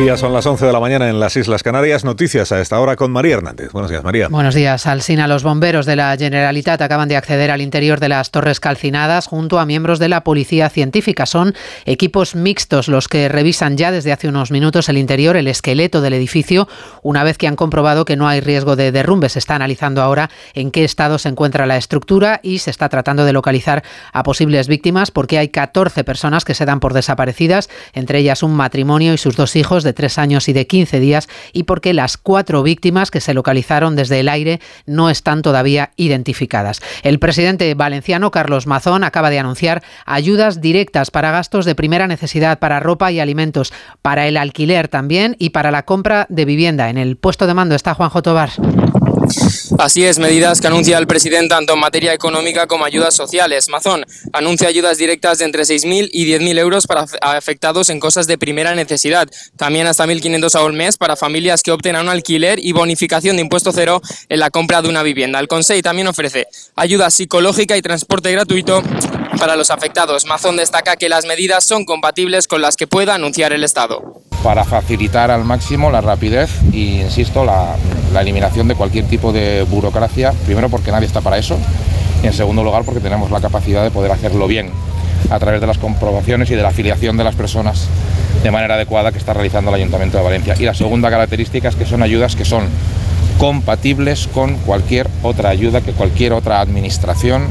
Mediodía, son las 11 de la mañana en las Islas Canarias. Noticias a esta hora con María Hernández. Buenos días, María. Buenos días, Alsina. Los bomberos de la Generalitat acaban de acceder al interior de las torres calcinadas junto a miembros de la policía científica. Son equipos mixtos los que revisan ya desde hace unos minutos el interior, el esqueleto del edificio, una vez que han comprobado que no hay riesgo de derrumbe. Se está analizando ahora en qué estado se encuentra la estructura y se está tratando de localizar a posibles víctimas porque hay 14 personas que se dan por desaparecidas, entre ellas un matrimonio y sus dos hijos tres años y de 15 días y porque las cuatro víctimas que se localizaron desde el aire no están todavía identificadas. El presidente valenciano Carlos Mazón acaba de anunciar ayudas directas para gastos de primera necesidad, para ropa y alimentos, para el alquiler también y para la compra de vivienda. En el puesto de mando está Juanjo Tobar. Así es, medidas que anuncia el presidente tanto en materia económica como ayudas sociales. Mazón anuncia ayudas directas de entre 6.000 y 10.000 euros para afectados en cosas de primera necesidad. También hasta 1.500 al mes para familias que opten a un alquiler y bonificación de impuesto cero en la compra de una vivienda. El Consejo también ofrece ayuda psicológica y transporte gratuito para los afectados. Mazón destaca que las medidas son compatibles con las que pueda anunciar el Estado. Para facilitar al máximo la rapidez y, insisto, la, la eliminación de cualquier tipo de burocracia, primero porque nadie está para eso y en segundo lugar porque tenemos la capacidad de poder hacerlo bien a través de las comprobaciones y de la afiliación de las personas de manera adecuada que está realizando el Ayuntamiento de Valencia. Y la segunda característica es que son ayudas que son compatibles con cualquier otra ayuda que cualquier otra administración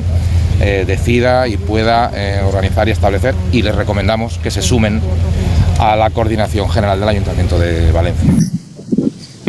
eh, decida y pueda eh, organizar y establecer y les recomendamos que se sumen a la coordinación general del Ayuntamiento de Valencia.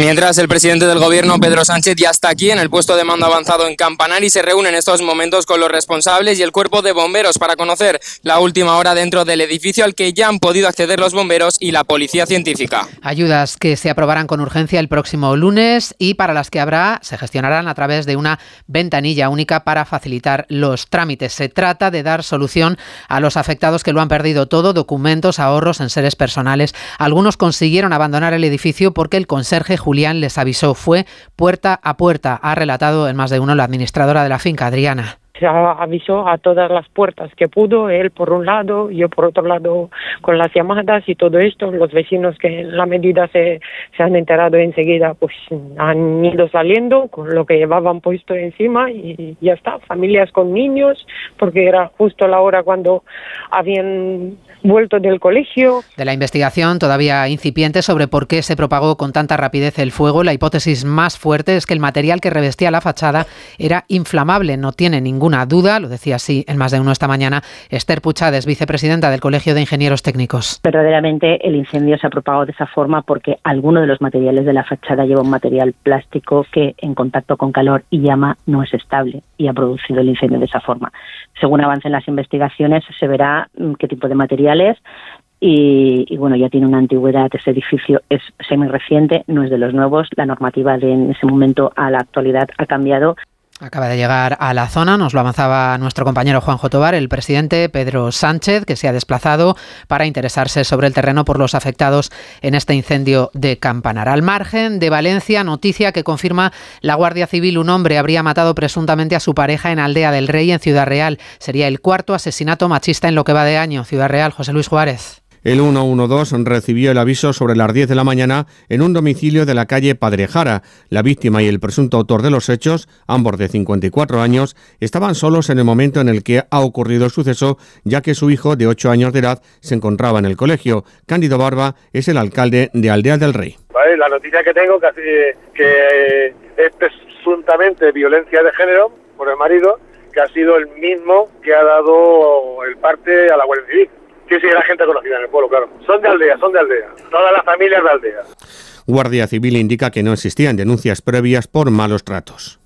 Mientras el presidente del gobierno, Pedro Sánchez, ya está aquí en el puesto de mando avanzado en Campanar y se reúne en estos momentos con los responsables y el cuerpo de bomberos para conocer la última hora dentro del edificio al que ya han podido acceder los bomberos y la policía científica. Ayudas que se aprobarán con urgencia el próximo lunes y para las que habrá, se gestionarán a través de una ventanilla única para facilitar los trámites. Se trata de dar solución a los afectados que lo han perdido todo, documentos, ahorros, en seres personales. Algunos consiguieron abandonar el edificio porque el conserje Julián les avisó. Fue puerta a puerta, ha relatado en más de uno la administradora de la finca, Adriana avisó a todas las puertas que pudo, él por un lado, yo por otro lado con las llamadas y todo esto, los vecinos que en la medida se, se han enterado enseguida pues han ido saliendo con lo que llevaban puesto encima y ya está, familias con niños, porque era justo la hora cuando habían vuelto del colegio. De la investigación todavía incipiente sobre por qué se propagó con tanta rapidez el fuego, la hipótesis más fuerte es que el material que revestía la fachada era inflamable, no tiene ninguna duda, lo decía así en más de uno esta mañana Esther Puchades, vicepresidenta del Colegio de Ingenieros Técnicos. Verdaderamente el incendio se ha propagado de esa forma porque alguno de los materiales de la fachada lleva un material plástico que en contacto con calor y llama no es estable y ha producido el incendio de esa forma. Según avancen las investigaciones se verá mm, qué tipo de material y, bueno, ya tiene una antigüedad, ese edificio es semi reciente, no es de los nuevos, la normativa de en ese momento a la actualidad ha cambiado. Acaba de llegar a la zona, nos lo avanzaba nuestro compañero Juan Tobar, el presidente Pedro Sánchez, que se ha desplazado para interesarse sobre el terreno por los afectados en este incendio de Campanar. Al margen de Valencia, noticia que confirma la Guardia Civil, un hombre habría matado presuntamente a su pareja en Aldea del Rey, en Ciudad Real. Sería el cuarto asesinato machista en lo que va de año. Ciudad Real, José Luis Juárez. El 112 recibió el aviso sobre las 10 de la mañana en un domicilio de la calle Padrejara. La víctima y el presunto autor de los hechos, ambos de 54 años, estaban solos en el momento en el que ha ocurrido el suceso, ya que su hijo de 8 años de edad se encontraba en el colegio. Cándido Barba es el alcalde de Aldea del Rey. La noticia que tengo que, es presuntamente violencia de género por el marido, que ha sido el mismo que ha dado el parte a la Guardia Civil. Sí, sí, la gente conocida en el pueblo, claro. Son de aldea, son de aldea. Todas las familias de aldea. Guardia Civil indica que no existían denuncias previas por malos tratos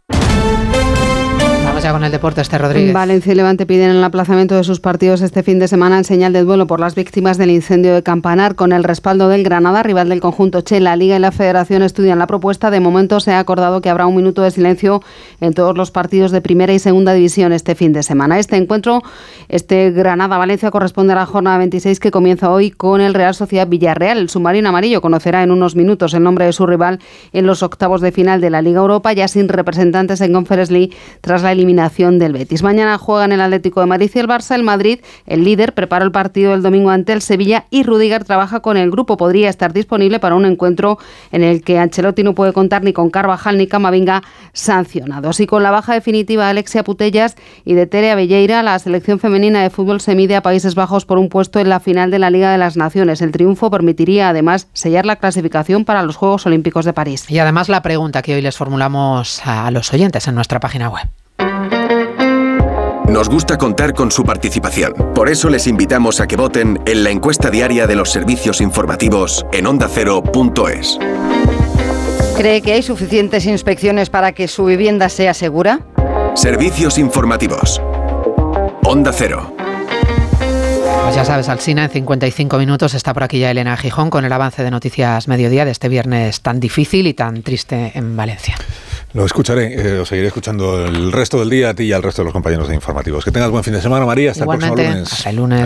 ya con el deporte, este Rodríguez. Valencia y Levante piden el aplazamiento de sus partidos este fin de semana en señal de duelo por las víctimas del incendio de Campanar, con el respaldo del Granada, rival del conjunto Che. La Liga y la Federación estudian la propuesta. De momento se ha acordado que habrá un minuto de silencio en todos los partidos de primera y segunda división este fin de semana. Este encuentro, este Granada-Valencia, corresponde a la jornada 26 que comienza hoy con el Real Sociedad Villarreal. El submarino amarillo conocerá en unos minutos el nombre de su rival en los octavos de final de la Liga Europa, ya sin representantes en Conference League tras la eliminación eliminación del Betis. Mañana juegan el Atlético de Madrid y el Barça. El Madrid, el líder, prepara el partido del domingo ante el Sevilla y Rudiger trabaja con el grupo. Podría estar disponible para un encuentro en el que Ancelotti no puede contar ni con Carvajal ni Camavinga sancionados. Y con la baja definitiva de Alexia Putellas y de Tere Abelleira, la selección femenina de fútbol se mide a Países Bajos por un puesto en la final de la Liga de las Naciones. El triunfo permitiría además sellar la clasificación para los Juegos Olímpicos de París. Y además la pregunta que hoy les formulamos a los oyentes en nuestra página web. Nos gusta contar con su participación. Por eso les invitamos a que voten en la encuesta diaria de los servicios informativos en ondacero.es. ¿Cree que hay suficientes inspecciones para que su vivienda sea segura? Servicios informativos. Onda Cero. Pues ya sabes, Alsina, en 55 minutos está por aquí ya Elena Gijón con el avance de Noticias Mediodía de este viernes tan difícil y tan triste en Valencia. Lo escucharé, eh, lo seguiré escuchando el resto del día a ti y al resto de los compañeros de informativos. Que tengas buen fin de semana, María. Hasta Igualmente, el próximo lunes. Hasta el lunes.